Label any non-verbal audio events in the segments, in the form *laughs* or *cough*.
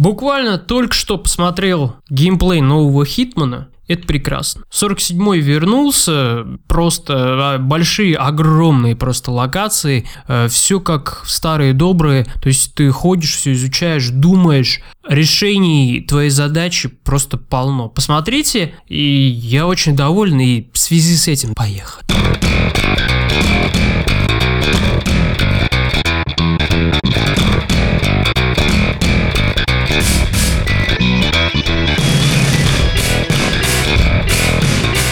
Буквально только что посмотрел геймплей нового Хитмана. Это прекрасно. 47-й вернулся, просто а, большие, огромные просто локации, э, все как старые добрые, то есть ты ходишь, все изучаешь, думаешь, решений твоей задачи просто полно. Посмотрите, и я очень доволен, и в связи с этим поехали.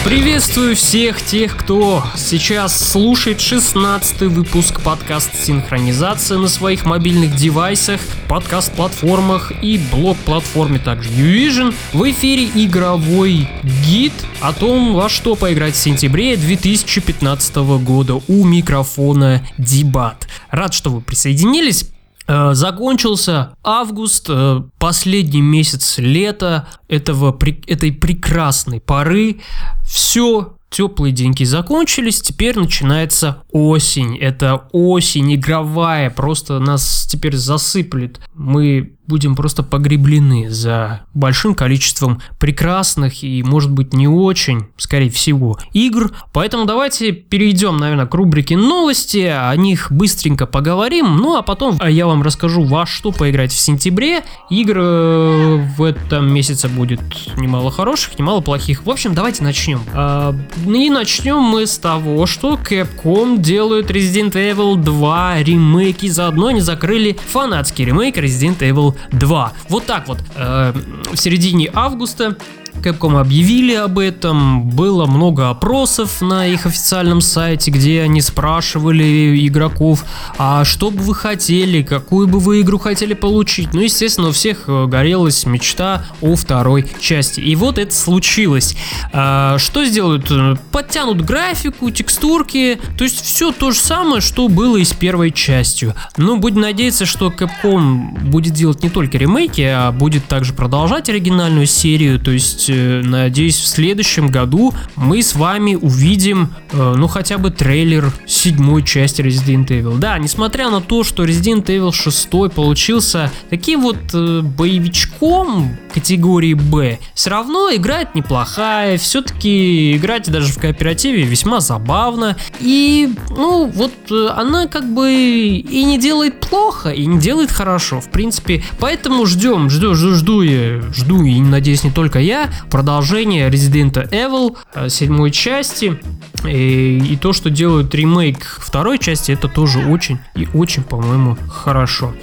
Приветствую всех тех, кто сейчас слушает 16 выпуск подкаст «Синхронизация» на своих мобильных девайсах, подкаст-платформах и блог-платформе также Uvision. В эфире игровой гид о том, во что поиграть в сентябре 2015 года у микрофона Дебат. Рад, что вы присоединились. Э, закончился август, э, последний месяц лета этого, этой прекрасной поры. Все, теплые деньги закончились, теперь начинается осень. Это осень игровая, просто нас теперь засыплет. Мы будем просто погреблены за большим количеством прекрасных и, может быть, не очень, скорее всего, игр. Поэтому давайте перейдем, наверное, к рубрике новости, о них быстренько поговорим, ну а потом я вам расскажу, во что поиграть в сентябре. Игр э, в этом месяце будет немало хороших, немало плохих. В общем, давайте начнем. А, и начнем мы с того, что Capcom делают Resident Evil 2 ремейки, заодно они закрыли фанатский ремейк Resident Evil 2. Вот так вот. Э, в середине августа Capcom объявили об этом, было много опросов на их официальном сайте, где они спрашивали игроков, а что бы вы хотели, какую бы вы игру хотели получить. Ну, естественно, у всех э, горелась мечта о второй части. И вот это случилось. А, что сделают? Подтянут графику, текстурки, то есть все то же самое, что было и с первой частью. Но будем надеяться, что Capcom будет делать не только ремейки, а будет также продолжать оригинальную серию, то есть надеюсь, в следующем году мы с вами увидим, э, ну, хотя бы трейлер седьмой части Resident Evil. Да, несмотря на то, что Resident Evil 6 получился таким вот э, боевичком категории Б, все равно играет неплохая, все-таки играть даже в кооперативе весьма забавно. И, ну, вот она как бы и не делает плохо, и не делает хорошо, в принципе. Поэтому ждем, жду, жду, жду, я, жду, и надеюсь не только я, продолжение Resident Evil э, седьмой части. И, и то, что делают ремейк второй части, это тоже очень и очень, по-моему, хорошо.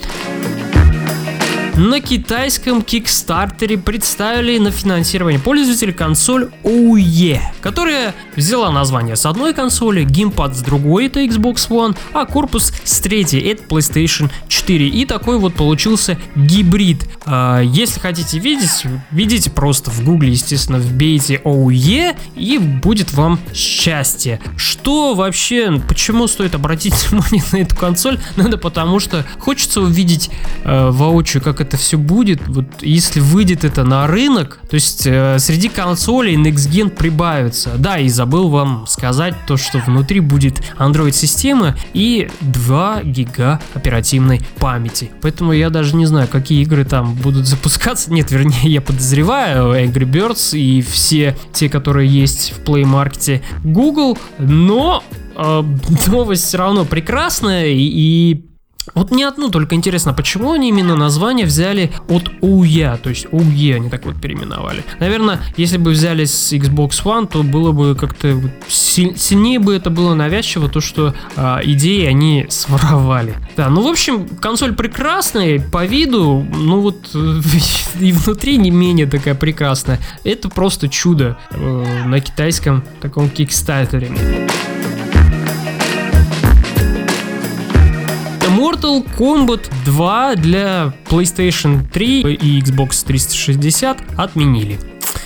На китайском Кикстартере представили на финансирование пользователей консоль OUE, которая взяла название с одной консоли, геймпад с другой, это Xbox One, а корпус с третьей, это PlayStation 4. И такой вот получился гибрид. А, если хотите видеть, видите просто в гугле, естественно, вбейте OUE и будет вам счастье. Что вообще, почему стоит обратить *laughs* внимание на эту консоль? Надо потому что хочется увидеть э, воочию, как это все будет, вот если выйдет это на рынок, то есть э, среди консолей Next Gen прибавится. Да, и забыл вам сказать то, что внутри будет Android-система и 2 гига оперативной памяти. Поэтому я даже не знаю, какие игры там будут запускаться. Нет, вернее, я подозреваю Angry Birds и все те, которые есть в Play Market Google, но э, *laughs* новость все равно прекрасная и, и вот не одну только интересно, почему они именно название взяли от OUE, то есть OUE они так вот переименовали. Наверное, если бы взяли с Xbox One, то было бы как-то сильнее бы это было навязчиво, то что а, идеи они своровали. Да, ну в общем, консоль прекрасная, по виду, ну вот *laughs* и внутри не менее такая прекрасная. Это просто чудо э, на китайском таком кикстартере. Mortal Kombat 2 для PlayStation 3 и Xbox 360 отменили.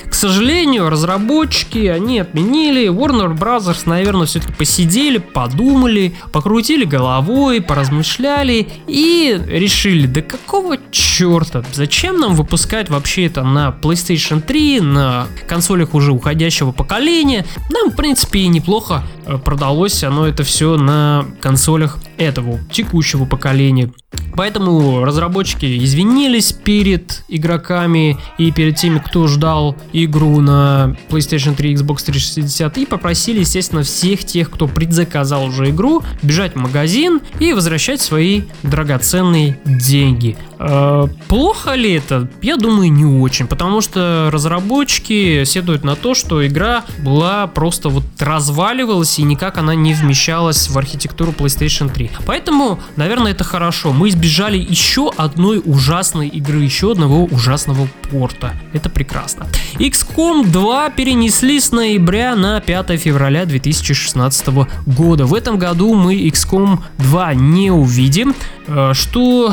К сожалению, разработчики, они отменили, Warner Brothers, наверное, все-таки посидели, подумали, покрутили головой, поразмышляли и решили, да какого черта, зачем нам выпускать вообще это на PlayStation 3, на консолях уже уходящего поколения, нам, в принципе, и неплохо э, продалось оно это все на консолях этого текущего поколения. Поэтому разработчики извинились перед игроками и перед теми, кто ждал игру на PlayStation 3 Xbox 360 и попросили, естественно, всех тех, кто предзаказал уже игру, бежать в магазин и возвращать свои драгоценные деньги. Э, плохо ли это? Я думаю, не очень, потому что разработчики седуют на то, что игра была просто вот разваливалась и никак она не вмещалась в архитектуру PlayStation 3. Поэтому, наверное, это хорошо. Мы избежали еще одной ужасной игры, еще одного ужасного порта. Это прекрасно. XCOM 2 перенесли с ноября на 5 февраля 2016 года. В этом году мы XCOM 2 не увидим, э, что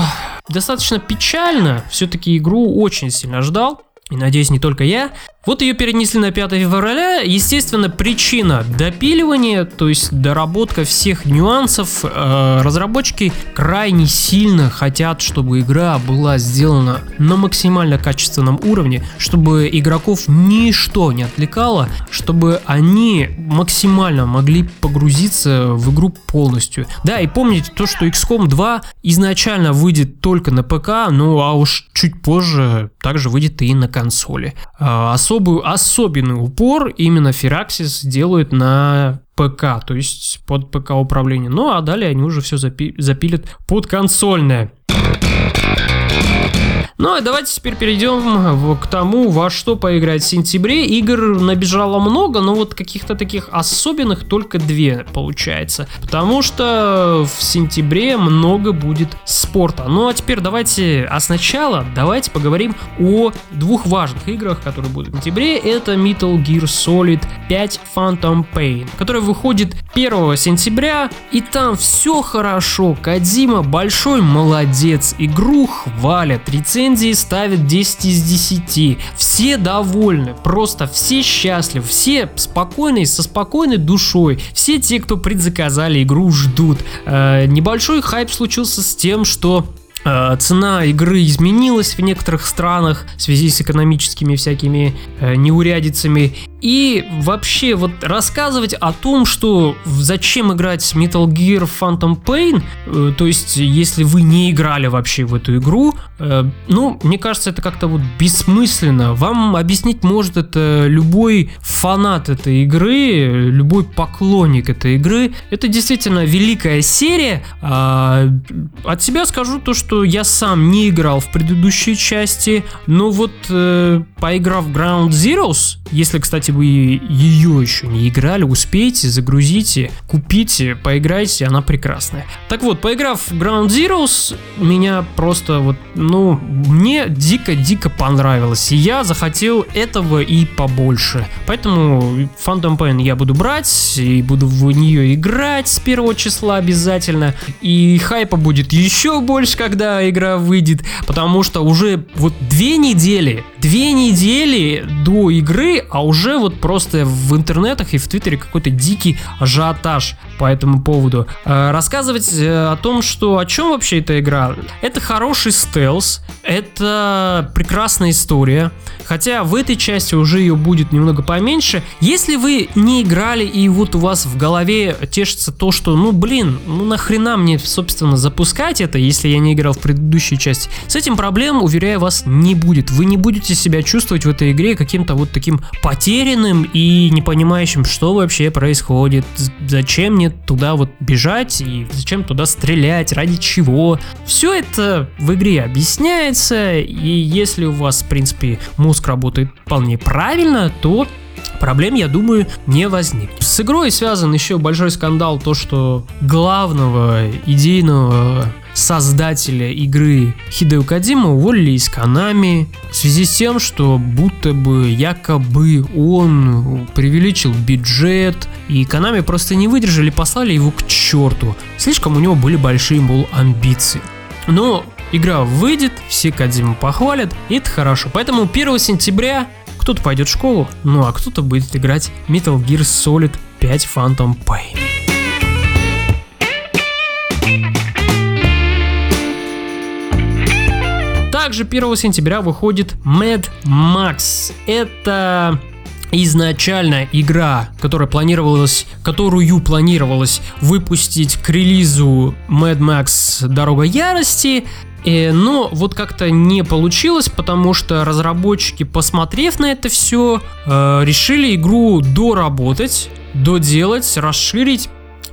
достаточно печально. Все-таки игру очень сильно ждал. И надеюсь, не только я. Вот ее перенесли на 5 февраля. Естественно, причина допиливания, то есть доработка всех нюансов. Э, разработчики крайне сильно хотят, чтобы игра была сделана на максимально качественном уровне, чтобы игроков ничто не отвлекало, чтобы они максимально могли погрузиться в игру полностью. Да, и помните то, что XCOM 2 изначально выйдет только на ПК, ну а уж чуть позже также выйдет и на консоли. Э, особо особую, особенный упор именно Firaxis делают на ПК, то есть под ПК управление. Ну а далее они уже все запи- запилят под консольное. Ну а давайте теперь перейдем к тому, во что поиграть в сентябре. Игр набежало много, но вот каких-то таких особенных только две получается. Потому что в сентябре много будет спорта. Ну а теперь давайте, а сначала давайте поговорим о двух важных играх, которые будут в сентябре. Это Metal Gear Solid 5 Phantom Pain, который выходит 1 сентября. И там все хорошо. Кадима большой молодец. Игру хвалят. Рецензии рецензии ставят 10 из 10. Все довольны, просто все счастливы, все спокойные, со спокойной душой. Все те, кто предзаказали игру, ждут. Э, небольшой хайп случился с тем, что Цена игры изменилась в некоторых странах в связи с экономическими всякими э, неурядицами. И вообще вот рассказывать о том, что зачем играть Metal Gear Phantom Pain, э, то есть если вы не играли вообще в эту игру, э, ну, мне кажется, это как-то вот бессмысленно. Вам объяснить может это любой фанат этой игры, любой поклонник этой игры. Это действительно великая серия. А, от себя скажу то, что я сам не играл в предыдущей части, но вот э, поиграв в Ground Zeroes, если, кстати, вы ее еще не играли, успейте, загрузите, купите, поиграйте, она прекрасная. Так вот, поиграв в Ground Zeroes, меня просто вот, ну, мне дико-дико понравилось. И я захотел этого и побольше. Поэтому Phantom Pain я буду брать, и буду в нее играть с первого числа обязательно. И хайпа будет еще больше, когда игра выйдет, потому что уже вот две недели, две недели до игры, а уже вот просто в интернетах и в Твиттере какой-то дикий ажиотаж по этому поводу. Э, рассказывать э, о том, что о чем вообще эта игра. Это хороший стелс, это прекрасная история, хотя в этой части уже ее будет немного поменьше. Если вы не играли и вот у вас в голове тешится то, что ну блин, ну нахрена мне собственно запускать это, если я не играл в предыдущей части, с этим проблем, уверяю вас, не будет. Вы не будете себя чувствовать в этой игре каким-то вот таким потерянным и не понимающим, что вообще происходит, зачем мне туда вот бежать и зачем туда стрелять, ради чего. Все это в игре объясняется, и если у вас, в принципе, мозг работает вполне правильно, то проблем, я думаю, не возникнет. С игрой связан еще большой скандал, то что главного идейного создателя игры Хидео Кадима уволили из Канами в связи с тем, что будто бы якобы он преувеличил бюджет, и Канами просто не выдержали, послали его к черту. Слишком у него были большие, мол, амбиции. Но игра выйдет, все Кадзиму похвалят, и это хорошо. Поэтому 1 сентября кто-то пойдет в школу, ну а кто-то будет играть Metal Gear Solid 5 Phantom Pain. Также 1 сентября выходит Mad Max. Это изначально игра, которая планировалась, которую планировалось выпустить к релизу Mad Max Дорога Ярости, э, но вот как-то не получилось, потому что разработчики, посмотрев на это все, э, решили игру доработать, доделать, расширить,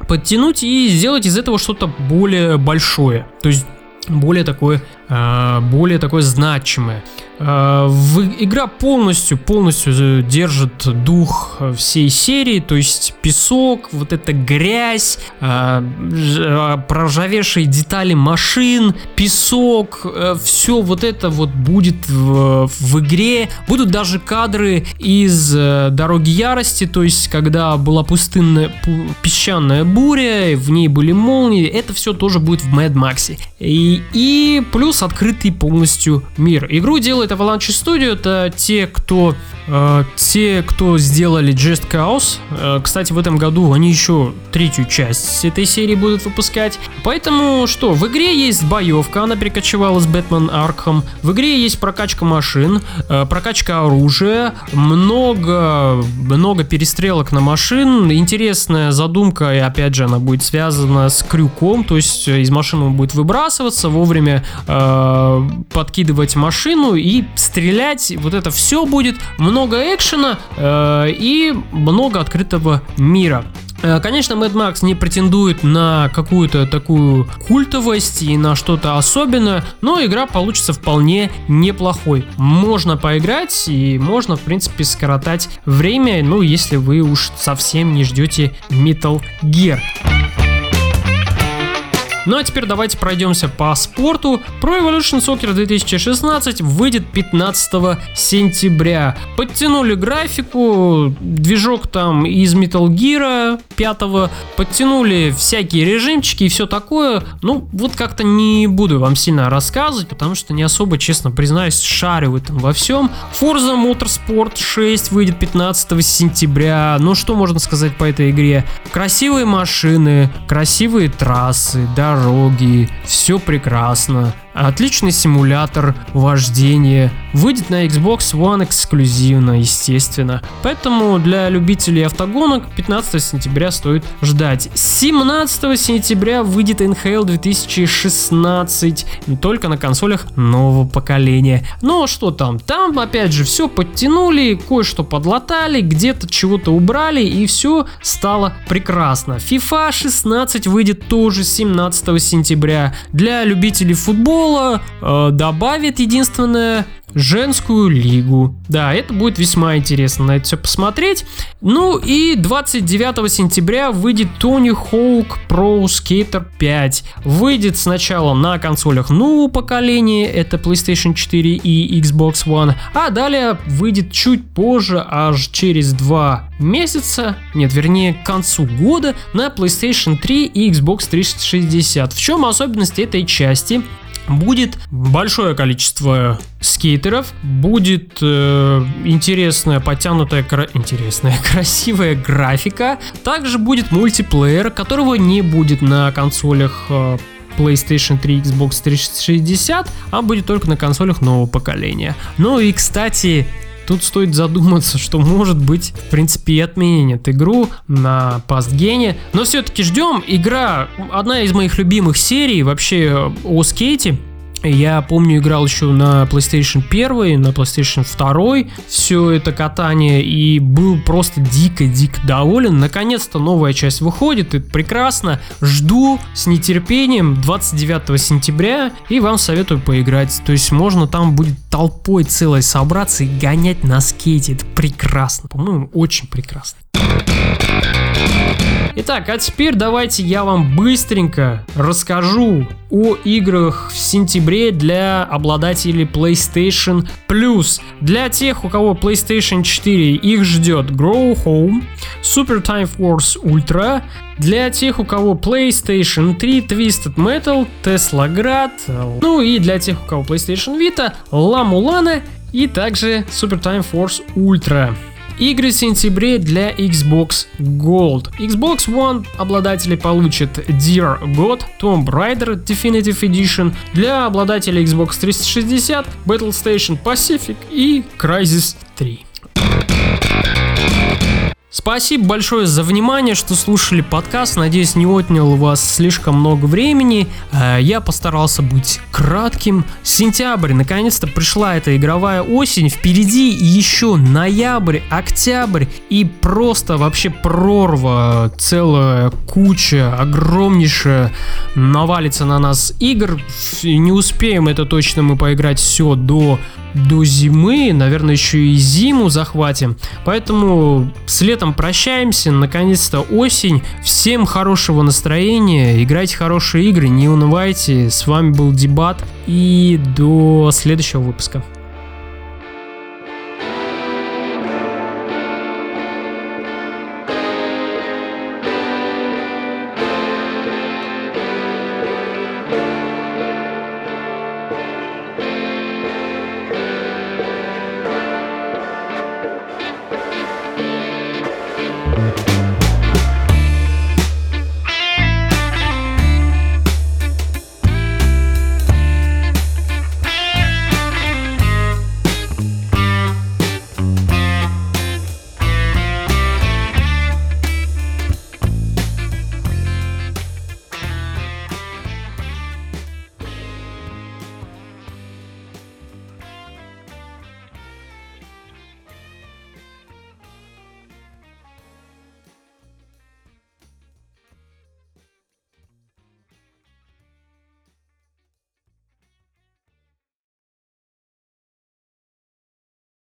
подтянуть и сделать из этого что-то более большое. То есть более такое, более такое значимое. Э, игра полностью, полностью держит дух всей серии, то есть песок, вот эта грязь, э, э, проржавевшие детали машин, песок, все вот это вот будет в, в игре. Будут даже кадры из Дороги Ярости, то есть когда была пустынная песчаная буря, в ней были молнии, это все тоже будет в Mad Max. И, и плюс открытый полностью мир. Игру делает делает Avalanche Studio, это те, кто э, те, кто сделали Just Chaos. Э, кстати, в этом году они еще третью часть этой серии будут выпускать. Поэтому что, в игре есть боевка, она перекочевала с Бэтмен Аркхам. В игре есть прокачка машин, э, прокачка оружия, много, много перестрелок на машин. Интересная задумка, и опять же, она будет связана с крюком, то есть из машины он будет выбрасываться, вовремя э, подкидывать машину и стрелять, вот это все будет, много экшена э, и много открытого мира. Э, конечно, Mad Max не претендует на какую-то такую культовость и на что-то особенное, но игра получится вполне неплохой. Можно поиграть и можно, в принципе, скоротать время, ну, если вы уж совсем не ждете Metal Gear. Ну а теперь давайте пройдемся по спорту. Pro Evolution Soccer 2016 выйдет 15 сентября. Подтянули графику, движок там из Metal Gear 5, подтянули всякие режимчики и все такое. Ну, вот как-то не буду вам сильно рассказывать, потому что не особо, честно признаюсь, шарю в этом во всем. Forza Motorsport 6 выйдет 15 сентября. Ну, что можно сказать по этой игре? Красивые машины, красивые трассы, да, дороги, все прекрасно. Отличный симулятор вождения. Выйдет на Xbox One эксклюзивно, естественно. Поэтому для любителей автогонок 15 сентября стоит ждать. 17 сентября выйдет NHL 2016. Не только на консолях нового поколения. Но что там? Там опять же все подтянули, кое-что подлатали, где-то чего-то убрали и все стало прекрасно. FIFA 16 выйдет тоже 17 сентября. Для любителей футбола футбола э, добавит единственное женскую лигу. Да, это будет весьма интересно на это все посмотреть. Ну и 29 сентября выйдет Tony Hawk Pro Skater 5. Выйдет сначала на консолях нового поколения, это PlayStation 4 и Xbox One, а далее выйдет чуть позже, аж через 2 месяца, нет, вернее, к концу года на PlayStation 3 и Xbox 360. В чем особенность этой части? Будет большое количество скейтеров, будет э, интересная, подтянутая, кра... интересная, *laughs* красивая графика. Также будет мультиплеер, которого не будет на консолях э, PlayStation 3, Xbox 360, а будет только на консолях нового поколения. Ну и, кстати, Тут стоит задуматься, что может быть, в принципе, и отменят игру на пастгене. Но все-таки ждем. Игра, одна из моих любимых серий вообще о скейте. Я помню, играл еще на PlayStation 1, на PlayStation 2, все это катание, и был просто дико-дико доволен. Наконец-то новая часть выходит, это прекрасно. Жду с нетерпением 29 сентября, и вам советую поиграть. То есть можно там будет толпой целой собраться и гонять на скейте. Это прекрасно, по-моему, очень прекрасно. Итак, а теперь давайте я вам быстренько расскажу о играх в сентябре для обладателей PlayStation Plus. Для тех, у кого PlayStation 4, их ждет Grow Home, Super Time Force Ultra. Для тех, у кого PlayStation 3, Twisted Metal, Tesla Grad. Ну и для тех, у кого PlayStation Vita, La Mulana и также Super Time Force Ultra. Игры в сентябре для Xbox Gold. Xbox One обладатели получат Dear God, Tomb Raider Definitive Edition. Для обладателей Xbox 360 Battle Station Pacific и Crysis 3. Спасибо большое за внимание, что слушали подкаст. Надеюсь, не отнял у вас слишком много времени. Э, я постарался быть кратким. Сентябрь, наконец-то пришла эта игровая осень. Впереди еще ноябрь, октябрь и просто вообще прорва, целая куча, огромнейшая навалится на нас игр. Не успеем это точно мы поиграть все до до зимы, наверное, еще и зиму захватим. Поэтому с летом прощаемся, наконец-то осень. Всем хорошего настроения, играйте хорошие игры, не унывайте. С вами был Дебат и до следующего выпуска.